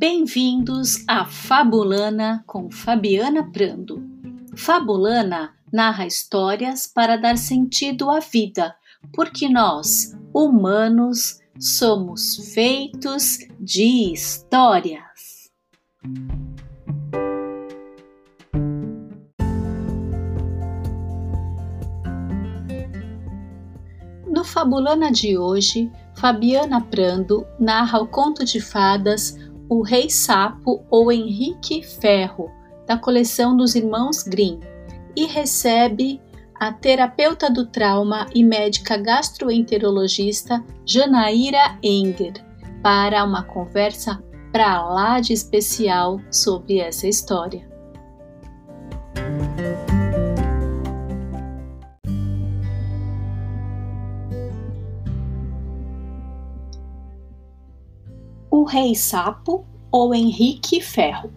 Bem-vindos a Fabulana com Fabiana Prando. Fabulana narra histórias para dar sentido à vida, porque nós, humanos, somos feitos de histórias. No Fabulana de hoje, Fabiana Prando narra o conto de fadas O Rei Sapo ou Henrique Ferro, da coleção dos Irmãos Grimm, e recebe a terapeuta do trauma e médica gastroenterologista Janaíra Enger para uma conversa para lá de especial sobre essa história. Rei Sapo ou Henrique Ferro.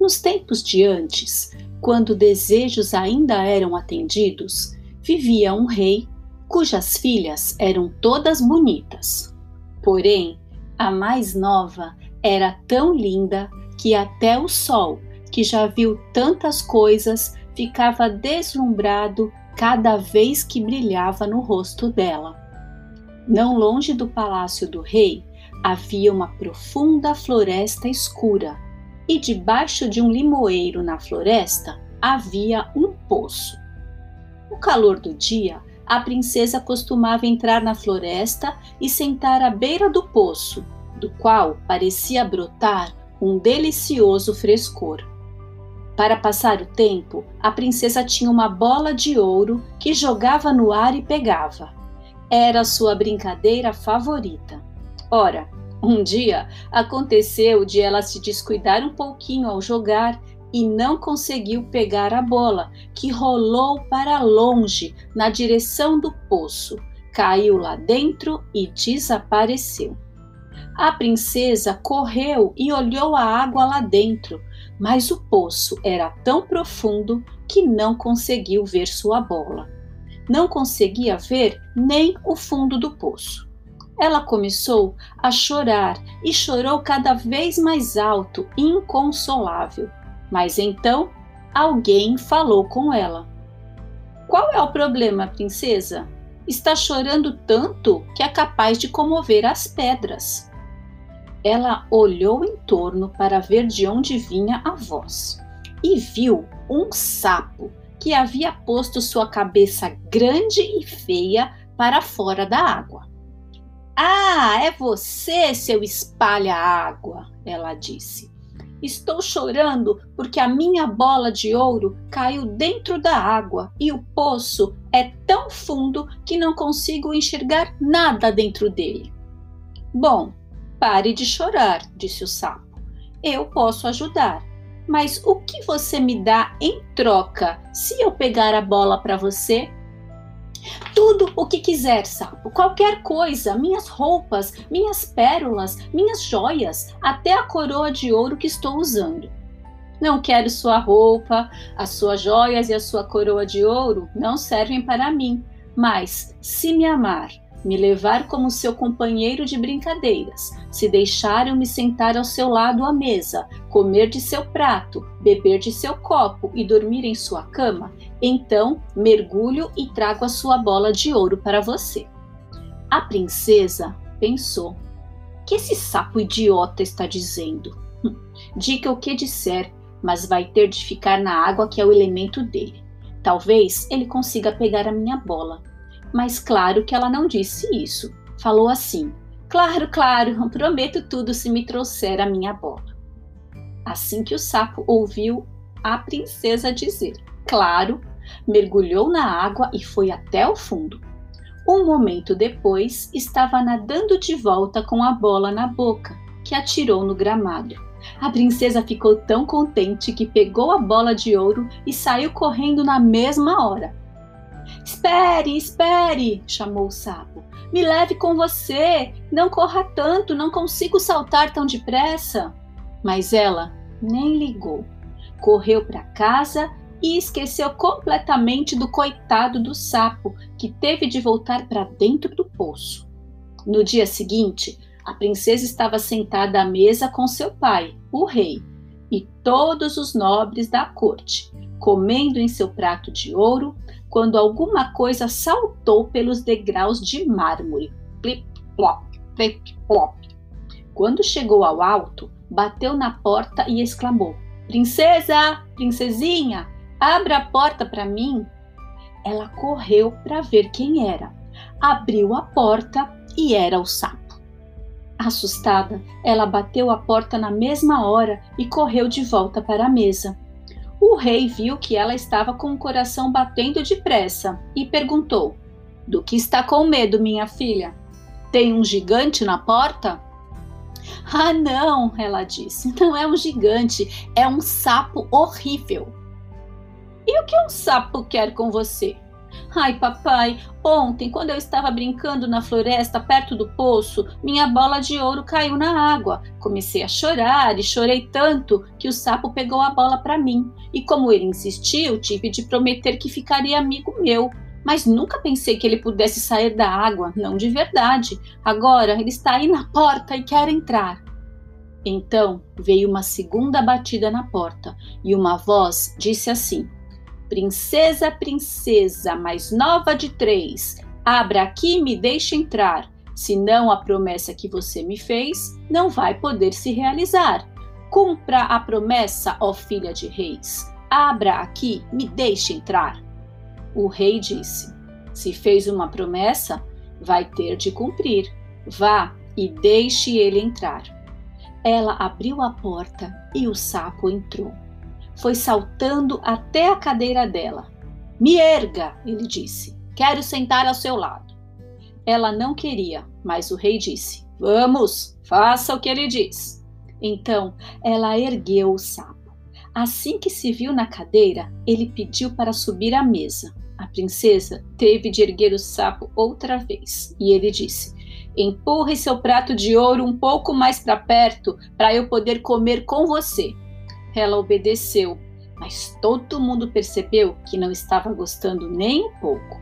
Nos tempos de antes, quando desejos ainda eram atendidos, vivia um rei cujas filhas eram todas bonitas. Porém, a mais nova era tão linda que até o sol, que já viu tantas coisas, ficava deslumbrado cada vez que brilhava no rosto dela. Não longe do palácio do rei havia uma profunda floresta escura, e debaixo de um limoeiro na floresta havia um poço. No calor do dia, a princesa costumava entrar na floresta e sentar à beira do poço, do qual parecia brotar um delicioso frescor. Para passar o tempo, a princesa tinha uma bola de ouro que jogava no ar e pegava. Era sua brincadeira favorita. Ora, um dia aconteceu de ela se descuidar um pouquinho ao jogar e não conseguiu pegar a bola, que rolou para longe na direção do poço, caiu lá dentro e desapareceu. A princesa correu e olhou a água lá dentro, mas o poço era tão profundo que não conseguiu ver sua bola. Não conseguia ver nem o fundo do poço. Ela começou a chorar e chorou cada vez mais alto, inconsolável. Mas então alguém falou com ela. Qual é o problema, princesa? Está chorando tanto que é capaz de comover as pedras. Ela olhou em torno para ver de onde vinha a voz e viu um sapo que havia posto sua cabeça grande e feia para fora da água. Ah, é você, seu espalha-água, ela disse. Estou chorando porque a minha bola de ouro caiu dentro da água e o poço é tão fundo que não consigo enxergar nada dentro dele. Bom, pare de chorar, disse o sapo. Eu posso ajudar, mas o que você me dá em troca se eu pegar a bola para você tudo o que quiser, sapo, qualquer coisa, minhas roupas, minhas pérolas, minhas joias, até a coroa de ouro que estou usando. Não quero sua roupa, as suas joias e a sua coroa de ouro não servem para mim, mas se me amar me levar como seu companheiro de brincadeiras, se deixar eu me sentar ao seu lado à mesa, comer de seu prato, beber de seu copo e dormir em sua cama, então mergulho e trago a sua bola de ouro para você. A princesa pensou: que esse sapo idiota está dizendo? Hum, diga o que disser, mas vai ter de ficar na água que é o elemento dele. Talvez ele consiga pegar a minha bola mas claro que ela não disse isso. Falou assim: Claro, claro, prometo tudo se me trouxer a minha bola. Assim que o sapo ouviu a princesa dizer claro, mergulhou na água e foi até o fundo. Um momento depois, estava nadando de volta com a bola na boca, que atirou no gramado. A princesa ficou tão contente que pegou a bola de ouro e saiu correndo na mesma hora. Espere, espere! chamou o sapo. Me leve com você! Não corra tanto, não consigo saltar tão depressa. Mas ela nem ligou. Correu para casa e esqueceu completamente do coitado do sapo, que teve de voltar para dentro do poço. No dia seguinte, A princesa estava sentada à mesa com seu pai, o rei, e todos os nobres da corte, comendo em seu prato de ouro, quando alguma coisa saltou pelos degraus de mármore. Plip, plop, plip, plop. Quando chegou ao alto, bateu na porta e exclamou: Princesa, princesinha, abra a porta para mim. Ela correu para ver quem era. Abriu a porta e era o sapo. Assustada, ela bateu a porta na mesma hora e correu de volta para a mesa. O rei viu que ela estava com o coração batendo depressa e perguntou: Do que está com medo, minha filha? Tem um gigante na porta? Ah, não, ela disse. Não é um gigante, é um sapo horrível. E o que um sapo quer com você? Ai, papai, ontem, quando eu estava brincando na floresta perto do poço, minha bola de ouro caiu na água. Comecei a chorar e chorei tanto que o sapo pegou a bola para mim. E como ele insistiu, tive de prometer que ficaria amigo meu. Mas nunca pensei que ele pudesse sair da água, não de verdade. Agora ele está aí na porta e quer entrar. Então veio uma segunda batida na porta e uma voz disse assim: Princesa, princesa, mais nova de três, abra aqui e me deixe entrar. Senão a promessa que você me fez não vai poder se realizar. Cumpra a promessa, ó filha de reis. Abra aqui, me deixe entrar. O rei disse: Se fez uma promessa, vai ter de cumprir. Vá e deixe ele entrar. Ela abriu a porta e o sapo entrou foi saltando até a cadeira dela. Me erga, ele disse. Quero sentar ao seu lado. Ela não queria, mas o rei disse: Vamos, faça o que ele diz. Então ela ergueu o sapo. Assim que se viu na cadeira, ele pediu para subir à mesa. A princesa teve de erguer o sapo outra vez e ele disse: Empurre seu prato de ouro um pouco mais para perto para eu poder comer com você. Ela obedeceu, mas todo mundo percebeu que não estava gostando nem um pouco.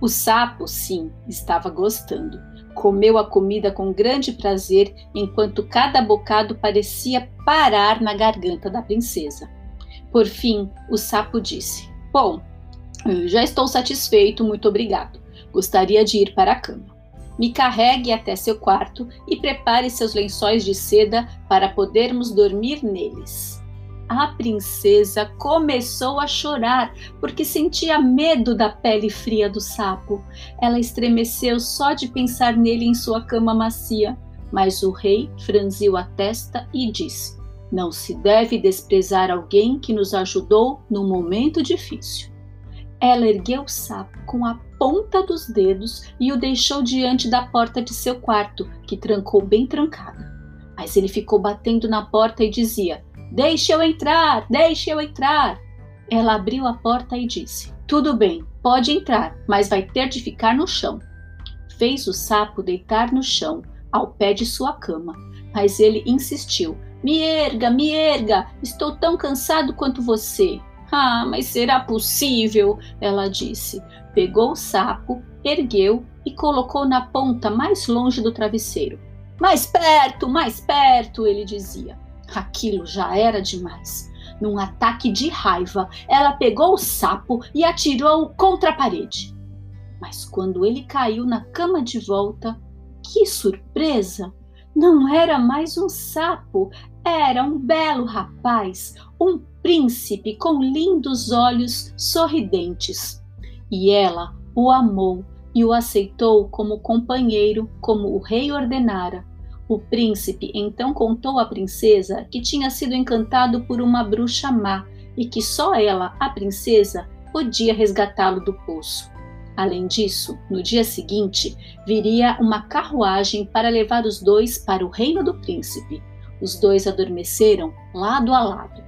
O sapo, sim, estava gostando. Comeu a comida com grande prazer, enquanto cada bocado parecia parar na garganta da princesa. Por fim, o sapo disse: Bom, já estou satisfeito, muito obrigado. Gostaria de ir para a cama. Me carregue até seu quarto e prepare seus lençóis de seda para podermos dormir neles a princesa começou a chorar porque sentia medo da pele fria do sapo. Ela estremeceu só de pensar nele em sua cama macia. Mas o rei franziu a testa e disse: Não se deve desprezar alguém que nos ajudou num momento difícil. Ela ergueu o sapo com a ponta dos dedos e o deixou diante da porta de seu quarto, que trancou bem trancada. Mas ele ficou batendo na porta e dizia: Deixe eu entrar, deixe eu entrar. Ela abriu a porta e disse: Tudo bem, pode entrar, mas vai ter de ficar no chão. Fez o sapo deitar no chão, ao pé de sua cama, mas ele insistiu: Me erga, me erga, estou tão cansado quanto você. Ah, mas será possível? Ela disse. Pegou o sapo, ergueu e colocou na ponta mais longe do travesseiro. Mais perto, mais perto, ele dizia. Aquilo já era demais. Num ataque de raiva, ela pegou o sapo e atirou-o contra a parede. Mas quando ele caiu na cama de volta, que surpresa! Não era mais um sapo, era um belo rapaz, um príncipe com lindos olhos sorridentes. E ela o amou e o aceitou como companheiro, como o rei ordenara. O príncipe então contou à princesa que tinha sido encantado por uma bruxa má e que só ela, a princesa, podia resgatá-lo do poço. Além disso, no dia seguinte, viria uma carruagem para levar os dois para o reino do príncipe. Os dois adormeceram lado a lado.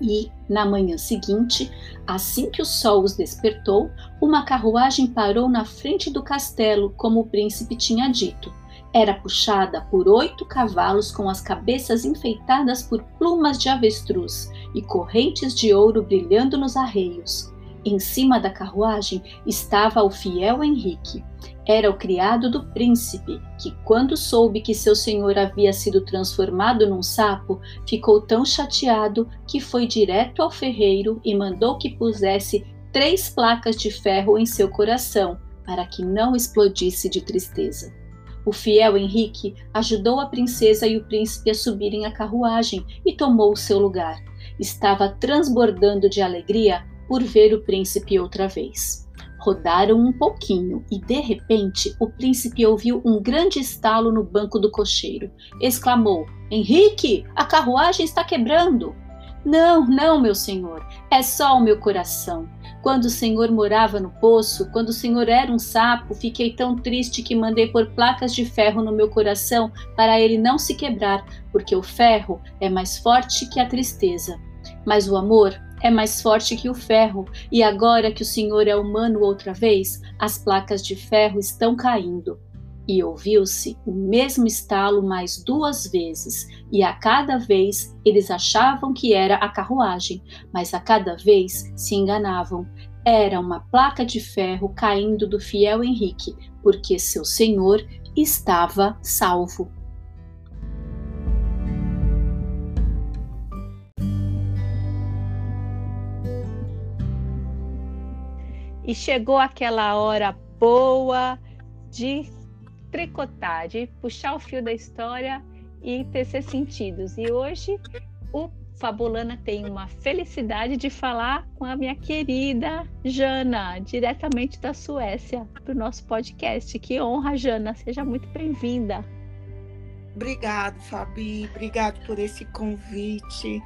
E, na manhã seguinte, assim que o sol os despertou, uma carruagem parou na frente do castelo, como o príncipe tinha dito era puxada por oito cavalos com as cabeças enfeitadas por plumas de avestruz e correntes de ouro brilhando nos arreios. Em cima da carruagem estava o fiel Henrique. Era o criado do príncipe, que, quando soube que seu senhor havia sido transformado num sapo, ficou tão chateado que foi direto ao ferreiro e mandou que pusesse três placas de ferro em seu coração, para que não explodisse de tristeza. O fiel Henrique ajudou a princesa e o príncipe a subirem a carruagem e tomou o seu lugar. Estava transbordando de alegria por ver o príncipe outra vez. Rodaram um pouquinho e, de repente, o príncipe ouviu um grande estalo no banco do cocheiro. Exclamou: Henrique, a carruagem está quebrando! Não, não, meu senhor, é só o meu coração. Quando o senhor morava no poço, quando o senhor era um sapo, fiquei tão triste que mandei pôr placas de ferro no meu coração para ele não se quebrar, porque o ferro é mais forte que a tristeza. Mas o amor é mais forte que o ferro, e agora que o senhor é humano outra vez, as placas de ferro estão caindo e ouviu-se o mesmo estalo mais duas vezes, e a cada vez eles achavam que era a carruagem, mas a cada vez se enganavam. Era uma placa de ferro caindo do fiel Henrique, porque seu senhor estava salvo. E chegou aquela hora boa de tricotar, de puxar o fio da história e tecer sentidos. E hoje o Fabulana tem uma felicidade de falar com a minha querida Jana, diretamente da Suécia, para o nosso podcast. Que honra, Jana, seja muito bem-vinda. Obrigado, Fabi, obrigado por esse convite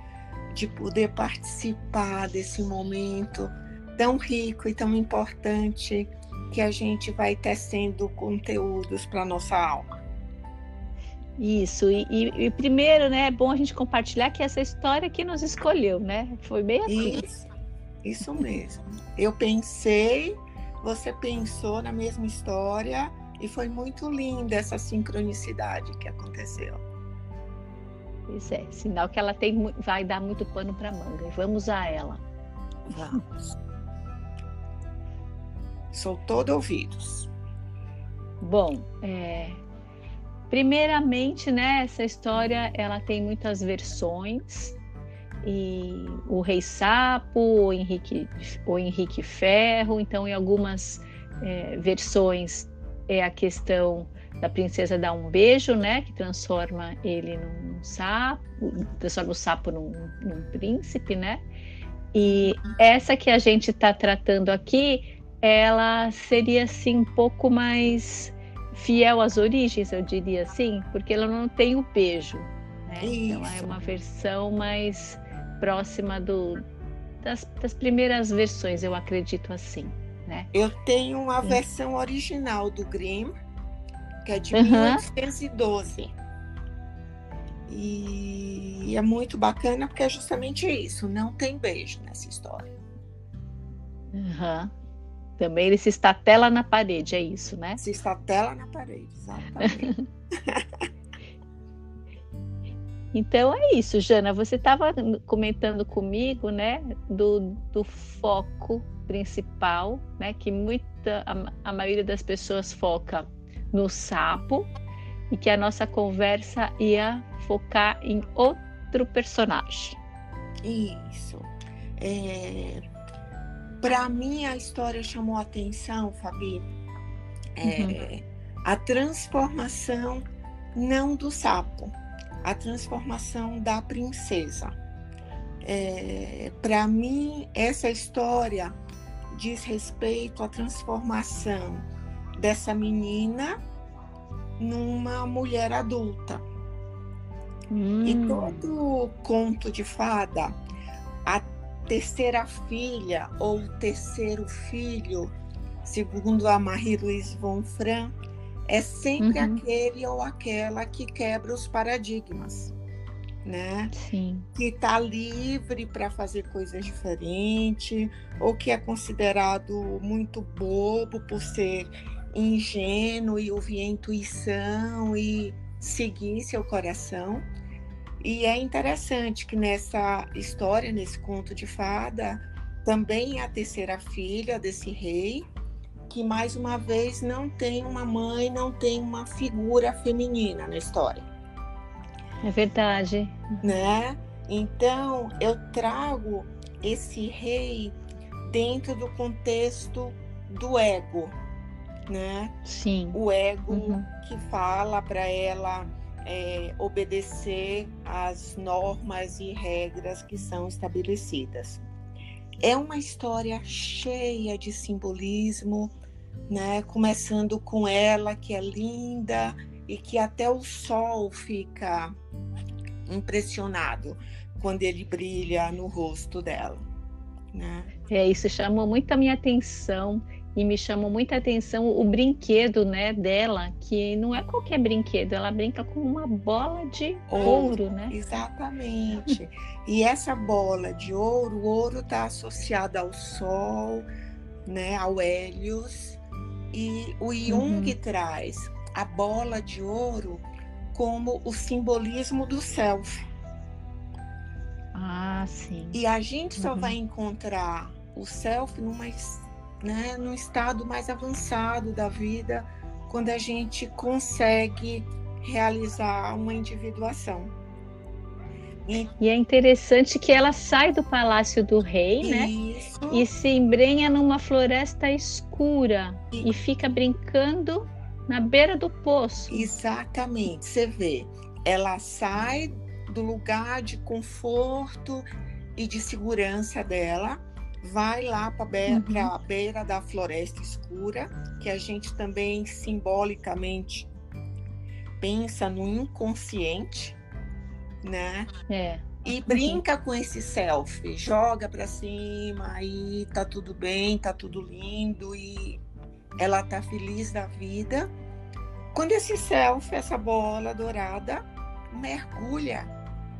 de poder participar desse momento tão rico e tão importante que a gente vai tecendo conteúdos para nossa alma. Isso, e, e, e, primeiro, né, é bom a gente compartilhar que essa história que nos escolheu, né? Foi bem assim. Isso, isso mesmo. Eu pensei, você pensou na mesma história e foi muito linda essa sincronicidade que aconteceu. Pois é, sinal que ela tem, vai dar muito pano para manga. Vamos a ela. Vamos. Sou todo ouvidos. Bom, é, primeiramente, né, essa história ela tem muitas versões e o Rei Sapo, o Henrique, o Henrique Ferro, então em algumas é, versões é a questão da princesa dar um beijo, né, que transforma ele num sapo, transforma o sapo num, num príncipe, né? E essa que a gente está tratando aqui ela seria assim um pouco mais fiel às origens, eu diria assim, porque ela não tem o beijo. Né? Então é uma versão mais próxima do, das, das, primeiras versões, eu acredito assim. Né? Eu tenho uma Sim. versão original do Grimm, que é de uhum. 1812. E é muito bacana porque é justamente isso, não tem beijo nessa história. Uhum. Também ele se estatela na parede, é isso, né? Se estatela na parede, exatamente. então é isso, Jana. Você estava comentando comigo, né, do, do foco principal, né, que muita a, a maioria das pessoas foca no sapo e que a nossa conversa ia focar em outro personagem. Isso. É, para mim, a história chamou a atenção, Fabi, é, uhum. a transformação não do sapo, a transformação da princesa. É, para mim, essa história diz respeito à transformação dessa menina numa mulher adulta. Hum. E todo conto de fada, a terceira filha ou terceiro filho, segundo a Marie-Louise von Fran, é sempre uhum. aquele ou aquela que quebra os paradigmas, né? Sim. Que está livre para fazer coisas diferentes, ou que é considerado muito bobo por ser ingênuo e ouvir a intuição e seguir seu coração. E é interessante que nessa história, nesse conto de fada, também a terceira filha desse rei, que mais uma vez não tem uma mãe, não tem uma figura feminina na história. É verdade. Né? Então, eu trago esse rei dentro do contexto do ego, né? Sim. O ego uhum. que fala para ela é, obedecer às normas e regras que são estabelecidas. É uma história cheia de simbolismo, né? Começando com ela que é linda e que até o sol fica impressionado quando ele brilha no rosto dela. Né? É, isso chamou muito a minha atenção e me chamou muita atenção o brinquedo né, dela, que não é qualquer brinquedo, ela brinca com uma bola de ouro, ouro né? Exatamente. e essa bola de ouro, o ouro está associado ao Sol, né, ao Hélios, e o Jung uhum. traz a bola de ouro como o simbolismo do self. Ah, sim. E a gente só uhum. vai encontrar o self numa, né, num estado mais avançado da vida, quando a gente consegue realizar uma individuação. E, e é interessante que ela sai do palácio do rei, né? Isso. E se embrenha numa floresta escura e, e fica brincando na beira do poço. Exatamente. Você vê, ela sai do lugar de conforto e de segurança dela, vai lá para uhum. a beira da floresta escura, que a gente também simbolicamente pensa no inconsciente, né? É. E brinca com esse selfie, joga para cima e tá tudo bem, tá tudo lindo e ela tá feliz da vida. Quando esse selfie, essa bola dourada, mergulha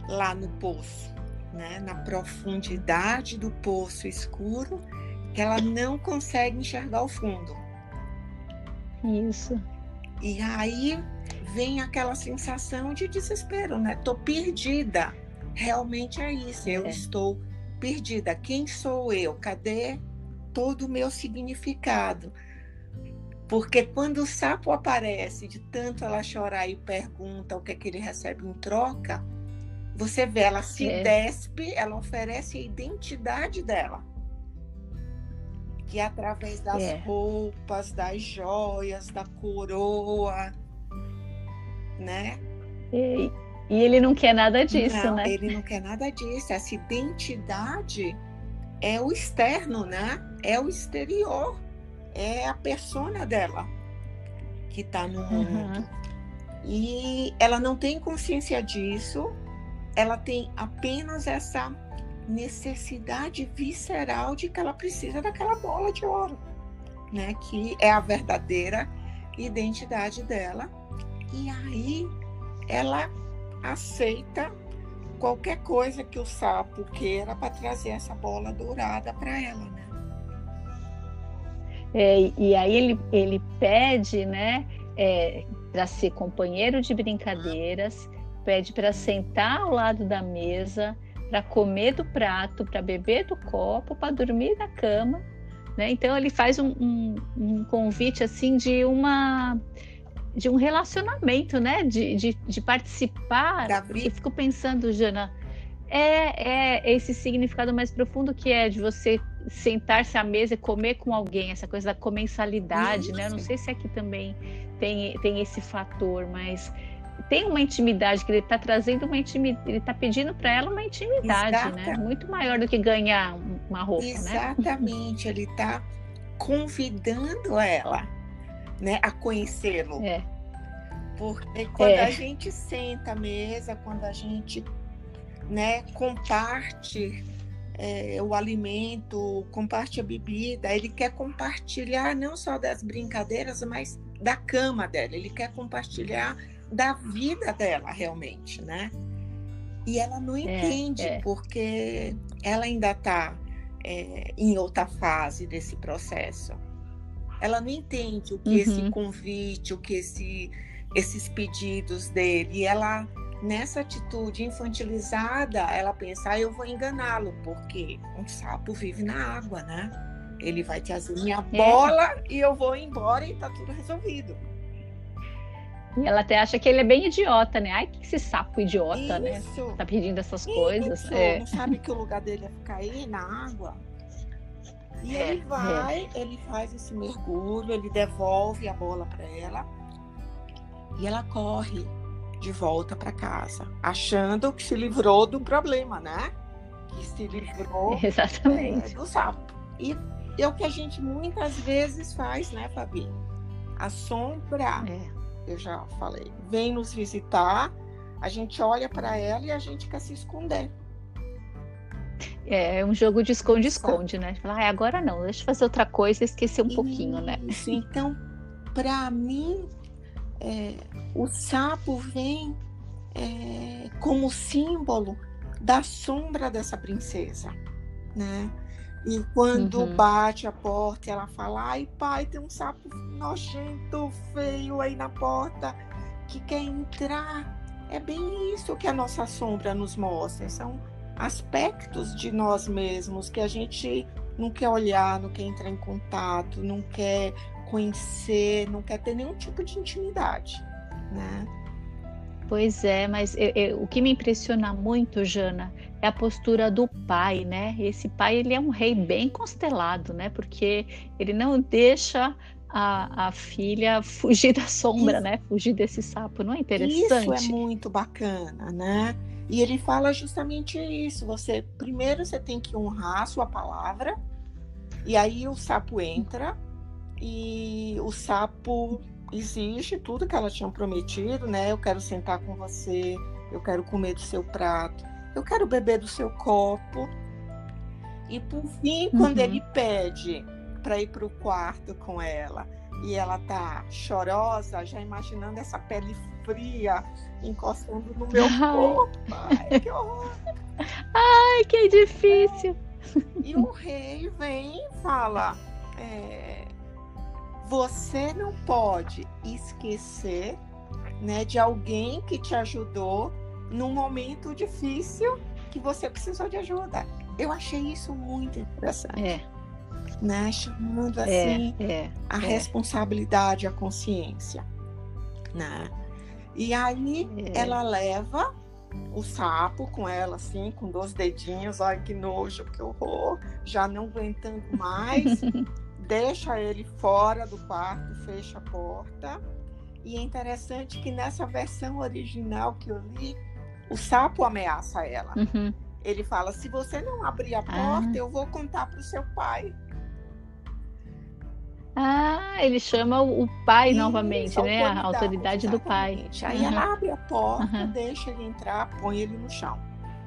lá no poço, né? na profundidade do poço escuro, que ela não consegue enxergar o fundo. Isso. E aí vem aquela sensação de desespero, né? Tô perdida. Realmente é isso. Eu é. estou perdida. Quem sou eu? Cadê todo o meu significado? Porque quando o sapo aparece, de tanto ela chorar e pergunta o que é que ele recebe em troca, você vê, ela se é. despe, ela oferece a identidade dela. Que é através das é. roupas, das joias, da coroa, né? E, e, ele não quer nada disso, não, né? Ele não quer nada disso. Essa identidade é o externo, né? É o exterior é a persona dela que está no mundo. Uhum. E ela não tem consciência disso, ela tem apenas essa necessidade visceral de que ela precisa daquela bola de ouro, né? Que é a verdadeira identidade dela. E aí ela aceita qualquer coisa que o sapo queira para trazer essa bola dourada para ela, né? É, e aí ele, ele pede né, é, para ser companheiro de brincadeiras, pede para sentar ao lado da mesa, para comer do prato, para beber do copo, para dormir na cama. Né? Então ele faz um, um, um, convite assim de uma de um relacionamento, né? De, de, de participar. Eu fico pensando, Jana, é, é esse significado mais profundo que é de você sentar-se à mesa e comer com alguém, essa coisa da comensalidade, Isso. né? Eu não sei se aqui também tem, tem esse fator, mas tem uma intimidade que ele está trazendo uma intimidade, ele está pedindo para ela uma intimidade, Exata. né? Muito maior do que ganhar uma roupa, né? Exatamente, né? ele está convidando ela, né, a conhecê-lo. É. Porque quando é. a gente senta à mesa, quando a gente né, comparte é, o alimento, comparte a bebida, ele quer compartilhar não só das brincadeiras, mas da cama dela, ele quer compartilhar da vida dela realmente, né? E ela não é, entende, é, é. porque ela ainda está é, em outra fase desse processo. Ela não entende o que uhum. esse convite, o que esse, esses pedidos dele. E ela nessa atitude infantilizada, ela pensa, ah, eu vou enganá-lo, porque um sapo vive na água, né? Ele vai trazer minha é. bola e eu vou embora e tá tudo resolvido. E ela até acha que ele é bem idiota, né? Ai, que esse sapo idiota, né? Isso. né? Tá pedindo essas Isso. coisas. É. Não sabe que o lugar dele é ficar aí na água. E é, ele vai, é. ele faz esse mergulho, ele devolve a bola para ela e ela corre de volta para casa, achando que se livrou do problema, né? Que se livrou Exatamente. É, do sapo. E é o que a gente muitas vezes faz, né, Fabi? A sombra é eu já falei, vem nos visitar, a gente olha para ela e a gente quer se esconder. É, é um jogo de esconde-esconde, né? Ah, agora não, deixa eu fazer outra coisa e esquecer um Isso, pouquinho, né? Então, para mim, é, o sapo vem é, como símbolo da sombra dessa princesa, né? E quando uhum. bate a porta, ela fala: Ai, pai, tem um sapo nojento, feio aí na porta que quer entrar. É bem isso que a nossa sombra nos mostra. São aspectos de nós mesmos que a gente não quer olhar, não quer entrar em contato, não quer conhecer, não quer ter nenhum tipo de intimidade, né? Pois é, mas eu, eu, o que me impressiona muito, Jana, é a postura do pai, né? Esse pai ele é um rei bem constelado, né? Porque ele não deixa a, a filha fugir da sombra, isso, né? Fugir desse sapo, não é interessante? Isso é muito bacana, né? E ele fala justamente isso. Você primeiro você tem que honrar a sua palavra, e aí o sapo entra e o sapo exige tudo que ela tinha prometido, né? Eu quero sentar com você, eu quero comer do seu prato, eu quero beber do seu copo. E por fim, uhum. quando ele pede para ir para o quarto com ela e ela tá chorosa, já imaginando essa pele fria encostando no meu corpo. Ai, que horror! Ai, que difícil! E o rei vem e fala: é, você não pode esquecer né, de alguém que te ajudou num momento difícil que você precisou de ajuda. Eu achei isso muito interessante. É. Né? Chamando é, assim é, é, a responsabilidade, a consciência. Né? E aí é. ela leva o sapo com ela, assim, com dois dedinhos, ai que nojo, que horror, já não aguentando mais. deixa ele fora do quarto, fecha a porta. E é interessante que nessa versão original que eu li, o sapo ameaça ela. Uhum. Ele fala: se você não abrir a porta, ah. eu vou contar para o seu pai. Ah, ele chama o pai novamente, né? A autoridade do pai. Aí uhum. ela abre a porta, uhum. deixa ele entrar, põe ele no chão.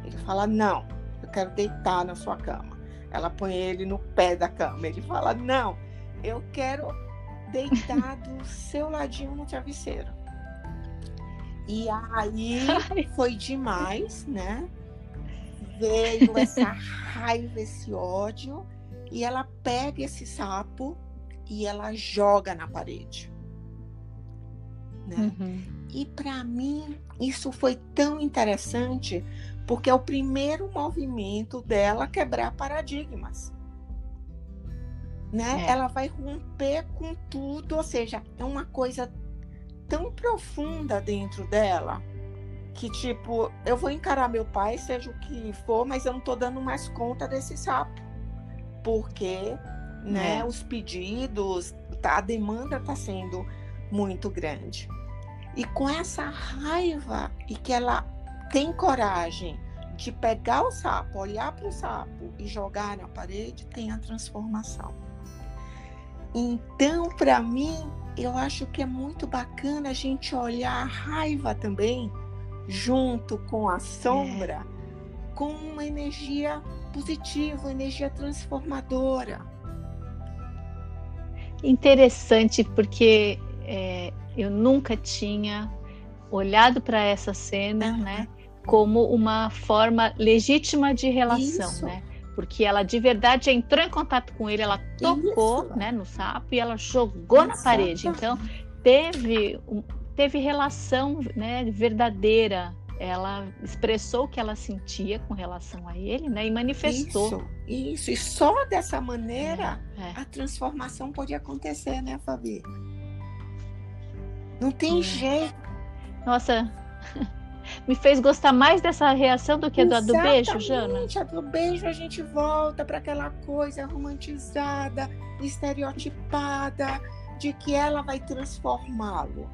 Ele fala: Não, eu quero deitar na sua cama. Ela põe ele no pé da cama. Ele fala: Não, eu quero deitar do seu ladinho no travesseiro. E aí foi demais, né? Veio essa raiva, esse ódio, e ela pega esse sapo e ela joga na parede. Né? Uhum. E para mim isso foi tão interessante porque é o primeiro movimento dela quebrar paradigmas. Né? É. Ela vai romper com tudo, ou seja, é uma coisa tão profunda dentro dela que tipo, eu vou encarar meu pai, seja o que for, mas eu não tô dando mais conta desse sapo. Porque, né, é. os pedidos, tá, a demanda tá sendo muito grande. E com essa raiva e que ela tem coragem de pegar o sapo, olhar para o sapo e jogar na parede, tem a transformação. Então, para mim, eu acho que é muito bacana a gente olhar a raiva também, junto com a sombra, é. com uma energia positiva, uma energia transformadora. Interessante, porque é, eu nunca tinha olhado para essa cena, uhum. né? Como uma forma legítima de relação, Isso. né? Porque ela de verdade entrou em contato com ele, ela tocou, Isso. né, no sapo e ela jogou na parede. Então teve teve relação, né, verdadeira ela expressou o que ela sentia com relação a ele, né? E manifestou. Isso, isso. E só dessa maneira é, é. a transformação pode acontecer, né, Fabi? Não tem é. jeito. Nossa, me fez gostar mais dessa reação do que a do, beijo, Jana. A do beijo a gente volta para aquela coisa romantizada, estereotipada, de que ela vai transformá-lo.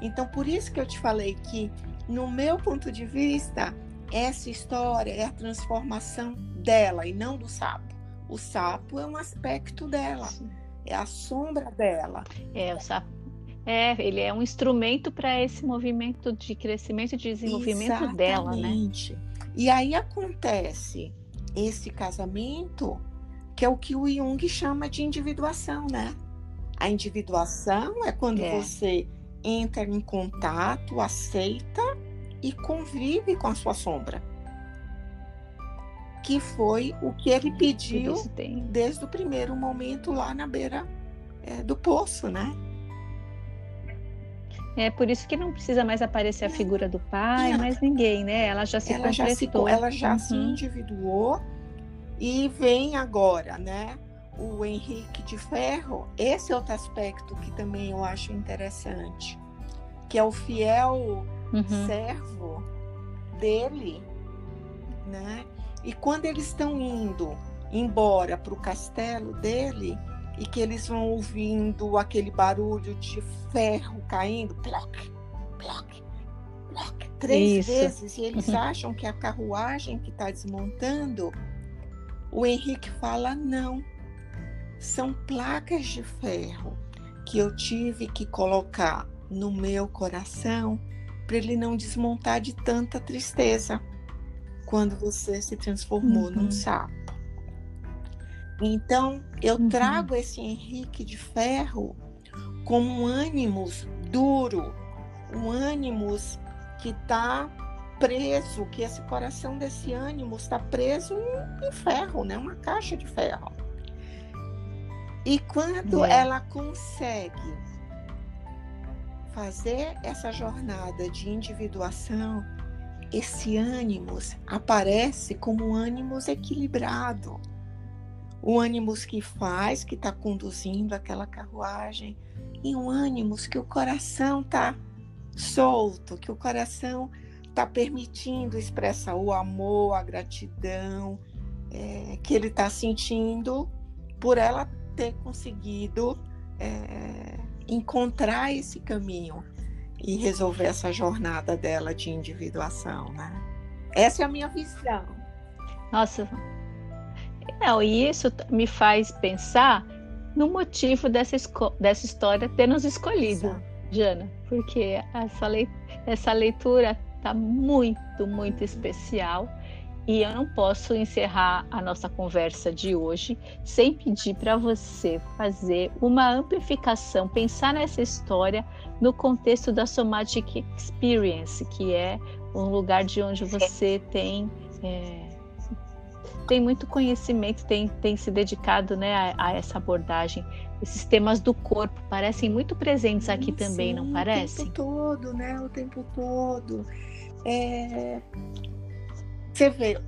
Então, por isso que eu te falei que no meu ponto de vista, essa história é a transformação dela e não do sapo. O sapo é um aspecto dela, é a sombra dela. É, o sapo. É, ele é um instrumento para esse movimento de crescimento e desenvolvimento Exatamente. dela, né? E aí acontece esse casamento, que é o que o Jung chama de individuação, né? A individuação é quando é. você entra em contato, aceita e convive com a sua sombra. Que foi o que ele pediu desde o primeiro momento lá na beira é, do poço, né? É por isso que não precisa mais aparecer a figura do pai, mais ninguém, né? Ela já se ela completou. Já se, ela já uhum. se individuou e vem agora, né? o Henrique de Ferro, esse é outro aspecto que também eu acho interessante, que é o fiel uhum. servo dele, né? E quando eles estão indo embora para o castelo dele e que eles vão ouvindo aquele barulho de ferro caindo, ploc, ploc, ploc, três Isso. vezes, e eles uhum. acham que é a carruagem que está desmontando, o Henrique fala não são placas de ferro que eu tive que colocar no meu coração para ele não desmontar de tanta tristeza quando você se transformou uhum. num sapo. Então, eu uhum. trago esse Henrique de Ferro como um ânimos duro, um ânimos que está preso, que esse coração desse ânimo está preso em, em ferro, né? uma caixa de ferro. E quando é. ela consegue fazer essa jornada de individuação, esse ânimos aparece como um ânimos equilibrado. O ânimos que faz, que está conduzindo aquela carruagem, e um ânimos que o coração está solto, que o coração está permitindo expressar o amor, a gratidão é, que ele está sentindo por ela ter conseguido é, encontrar esse caminho e resolver essa jornada dela de individuação, né? Essa é a minha visão. Nossa, não, e isso me faz pensar no motivo dessa, dessa história ter nos escolhido. Jana, porque essa, le essa leitura está muito, muito especial e eu não posso encerrar a nossa conversa de hoje sem pedir para você fazer uma amplificação, pensar nessa história no contexto da Somatic Experience, que é um lugar de onde você tem é, tem muito conhecimento, tem, tem se dedicado né, a, a, essa abordagem. Esses temas do corpo parecem muito presentes aqui sim, também, não parece? O tempo todo, né? O tempo todo. É, você vê,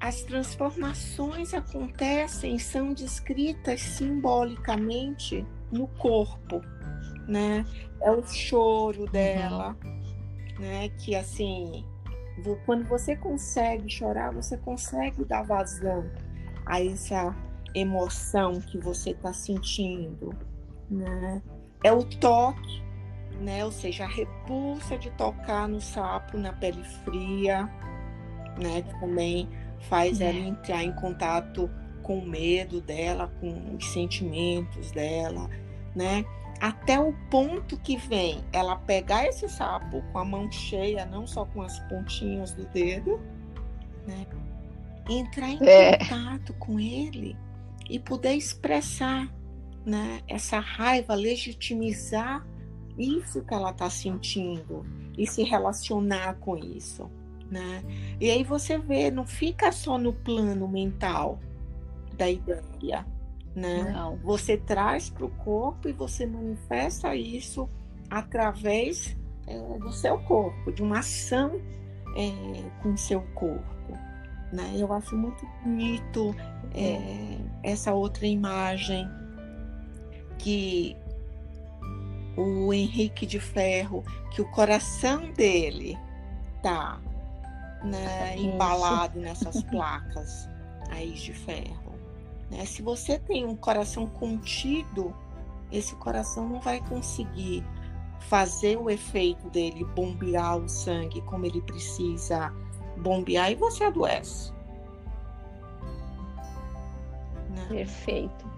as transformações acontecem, são descritas simbolicamente no corpo, né? É o choro dela, uhum. né? Que assim, quando você consegue chorar, você consegue dar vazão a essa emoção que você está sentindo, né? É o toque, né? Ou seja, a repulsa de tocar no sapo na pele fria, né? Que também faz é. ela entrar em contato com o medo dela, com os sentimentos dela, né? Até o ponto que vem ela pegar esse sapo com a mão cheia, não só com as pontinhas do dedo, né? Entrar em é. contato com ele e poder expressar, né? Essa raiva, legitimizar isso que ela está sentindo e se relacionar com isso né? E aí você vê, não fica só no plano mental da ideia, né? Não. Você traz para o corpo e você manifesta isso através é, do seu corpo, de uma ação é, com seu corpo. Né? Eu acho muito bonito é, essa outra imagem que o Henrique de Ferro, que o coração dele tá né, embalado nessas placas aí de ferro. Né? Se você tem um coração contido, esse coração não vai conseguir fazer o efeito dele bombear o sangue como ele precisa bombear e você adoece. Né? Perfeito.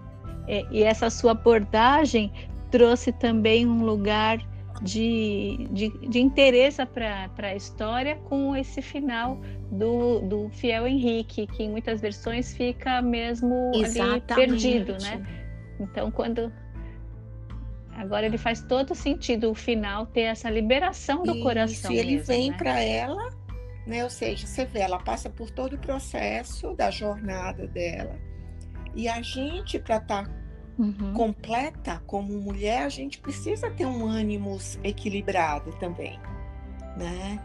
É, e essa sua abordagem trouxe também um lugar de, de, de interesse para a história com esse final do, do fiel Henrique, que em muitas versões fica mesmo ali perdido, né? Então, quando agora ele faz todo sentido o final ter essa liberação do Isso, coração. E ele mesmo, vem né? para ela, né? Ou seja, você vê, ela passa por todo o processo da jornada dela. E a gente, para estar tá uhum. completa como mulher, a gente precisa ter um ânimo equilibrado também, né?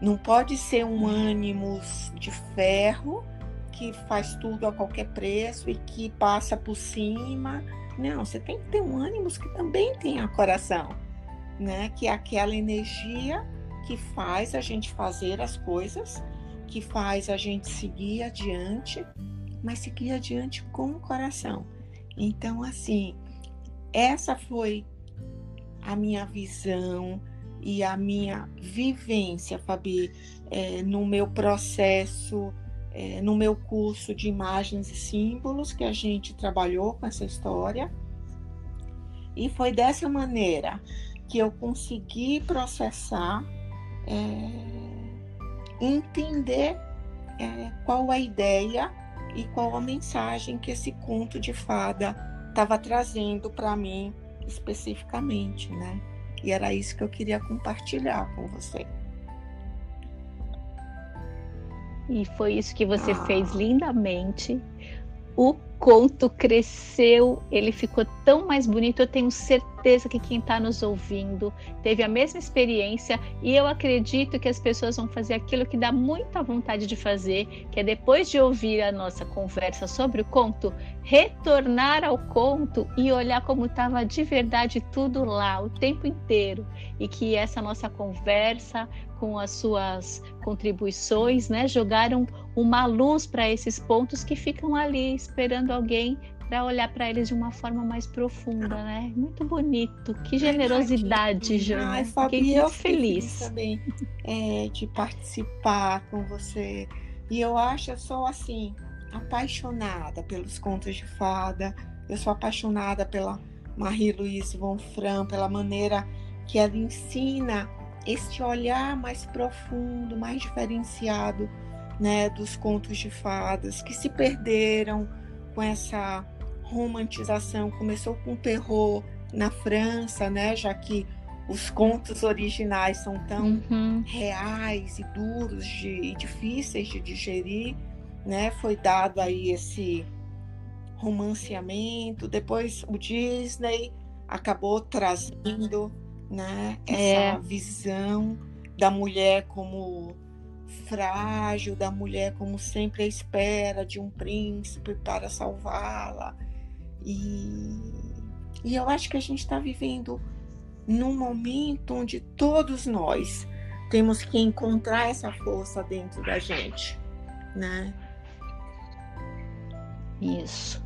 Não pode ser um ânimo de ferro que faz tudo a qualquer preço e que passa por cima. Não, você tem que ter um ânimo que também tenha coração, né? Que é aquela energia que faz a gente fazer as coisas, que faz a gente seguir adiante, mas seguir adiante com o coração. Então, assim, essa foi a minha visão e a minha vivência, Fabi, é, no meu processo, é, no meu curso de imagens e símbolos que a gente trabalhou com essa história. E foi dessa maneira que eu consegui processar, é, entender é, qual a ideia e qual a mensagem que esse conto de fada estava trazendo para mim especificamente, né? E era isso que eu queria compartilhar com você. E foi isso que você ah. fez lindamente. O conto cresceu, ele ficou tão mais bonito. Eu tenho certeza que quem está nos ouvindo teve a mesma experiência e eu acredito que as pessoas vão fazer aquilo que dá muita vontade de fazer, que é depois de ouvir a nossa conversa sobre o conto, retornar ao conto e olhar como estava de verdade tudo lá o tempo inteiro. E que essa nossa conversa com as suas contribuições, né, jogaram uma luz para esses pontos que ficam ali esperando alguém para olhar para eles de uma forma mais profunda, né? Muito bonito, que generosidade, Joana. Ai, Fabi, Fiquei muito feliz também é, de participar com você. E eu acho, eu sou assim, apaixonada pelos contos de fada. Eu sou apaixonada pela Marie-Louise Von Fran, pela maneira que ela ensina este olhar mais profundo, mais diferenciado, né, dos contos de fadas que se perderam com essa romantização. Começou com o terror na França, né, já que os contos originais são tão uhum. reais e duros de, e difíceis de digerir, né? Foi dado aí esse romanceamento. Depois o Disney acabou trazendo né? Essa é. visão da mulher como frágil, da mulher como sempre à espera de um príncipe para salvá-la. E, e eu acho que a gente está vivendo num momento onde todos nós temos que encontrar essa força dentro da gente, né? Isso.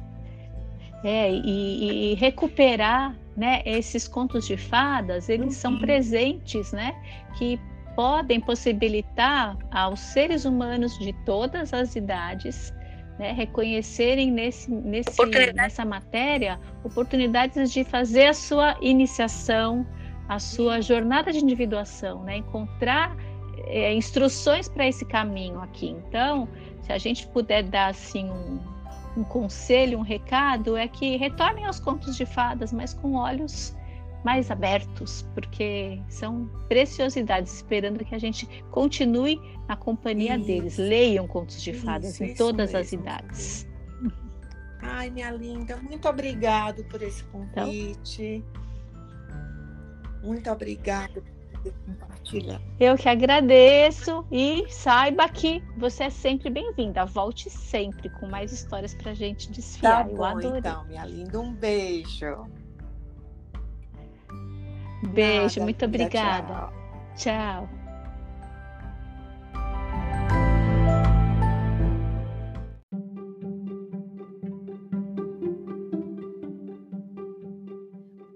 É, e, e recuperar né, esses contos de fadas, eles uhum. são presentes, né, que podem possibilitar aos seres humanos de todas as idades né, reconhecerem nesse, nesse, nessa matéria oportunidades de fazer a sua iniciação, a sua jornada de individuação, né, encontrar é, instruções para esse caminho aqui. Então, se a gente puder dar assim um, um conselho, um recado, é que retornem aos contos de fadas, mas com olhos mais abertos, porque são preciosidades, esperando que a gente continue na companhia isso. deles. Leiam contos de fadas isso, em todas as idades. Ai, minha linda, muito obrigado por esse então convite. Então, muito obrigada por compartilhar. Eu que agradeço e saiba que você é sempre bem-vinda. Volte sempre com mais histórias pra gente desfiar. Tá Eu bom, adorei. então, minha linda, um beijo. Beijo, Nada, muito obrigada. tchau. Tchau.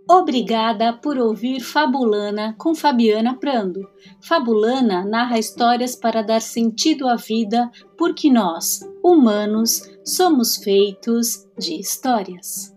Obrigada por ouvir Fabulana com Fabiana Prando. Fabulana narra histórias para dar sentido à vida, porque nós, humanos, somos feitos de histórias.